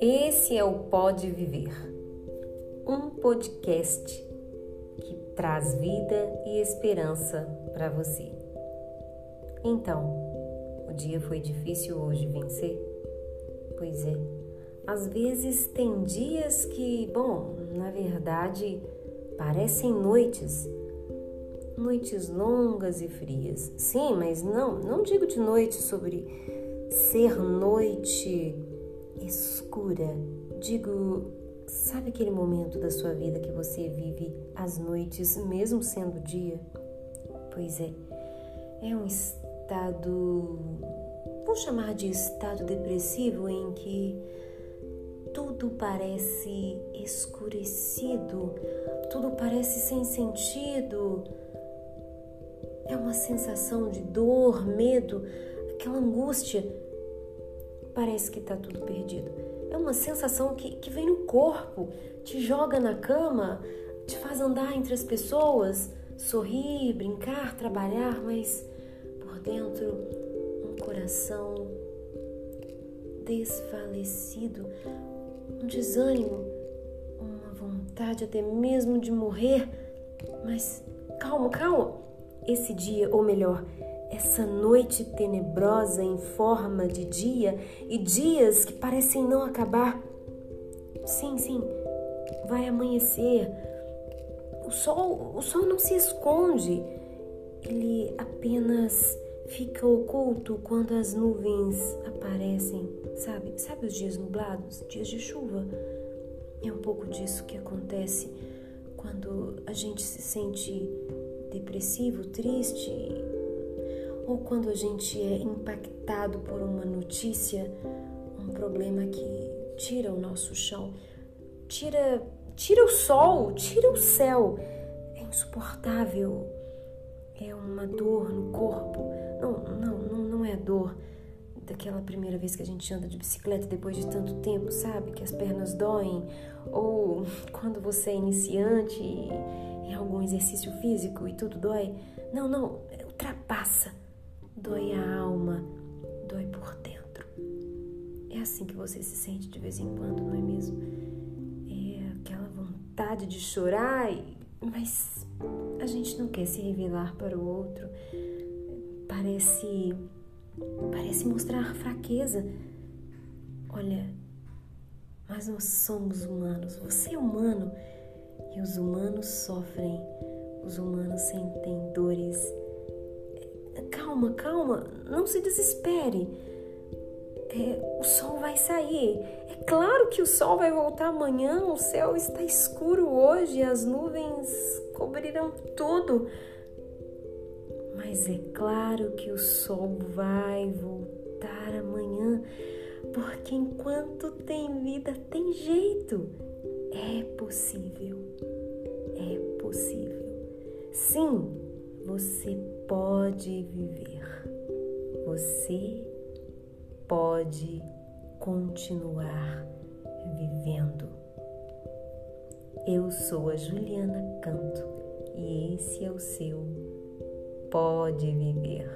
Esse é o Pode Viver, um podcast que traz vida e esperança para você. Então, o dia foi difícil hoje vencer? Pois é, às vezes tem dias que, bom, na verdade, parecem noites. Noites longas e frias. Sim, mas não, não digo de noite sobre ser noite escura. Digo, sabe aquele momento da sua vida que você vive as noites mesmo sendo dia? Pois é, é um estado, vou chamar de estado depressivo em que tudo parece escurecido, tudo parece sem sentido. É uma sensação de dor, medo, aquela angústia parece que está tudo perdido. É uma sensação que, que vem no corpo, te joga na cama, te faz andar entre as pessoas, sorrir, brincar, trabalhar, mas por dentro um coração desfalecido, um desânimo, uma vontade até mesmo de morrer. Mas calma, calma. Esse dia, ou melhor, essa noite tenebrosa em forma de dia e dias que parecem não acabar. Sim, sim, vai amanhecer. O sol, o sol não se esconde. Ele apenas fica oculto quando as nuvens aparecem, sabe? Sabe os dias nublados, dias de chuva? É um pouco disso que acontece quando a gente se sente depressivo, triste, ou quando a gente é impactado por uma notícia, um problema que tira o nosso chão, tira, tira o sol, tira o céu. É insuportável. É uma dor no corpo. Não, não, não, não é dor daquela primeira vez que a gente anda de bicicleta depois de tanto tempo, sabe? Que as pernas doem. Ou quando você é iniciante em algum exercício físico e tudo dói. Não, não, ultrapassa dói a alma, dói por dentro. É assim que você se sente de vez em quando, não é mesmo? É aquela vontade de chorar, mas a gente não quer se revelar para o outro. Parece parece mostrar fraqueza. Olha, mas nós somos humanos. Você é humano e os humanos sofrem. Os humanos sentem dores calma, calma, não se desespere. É, o sol vai sair. É claro que o sol vai voltar amanhã. O céu está escuro hoje, as nuvens cobrirão tudo. Mas é claro que o sol vai voltar amanhã, porque enquanto tem vida, tem jeito. É possível. É possível. Sim, você pode viver. Você pode continuar vivendo. Eu sou a Juliana Canto e esse é o seu pode viver.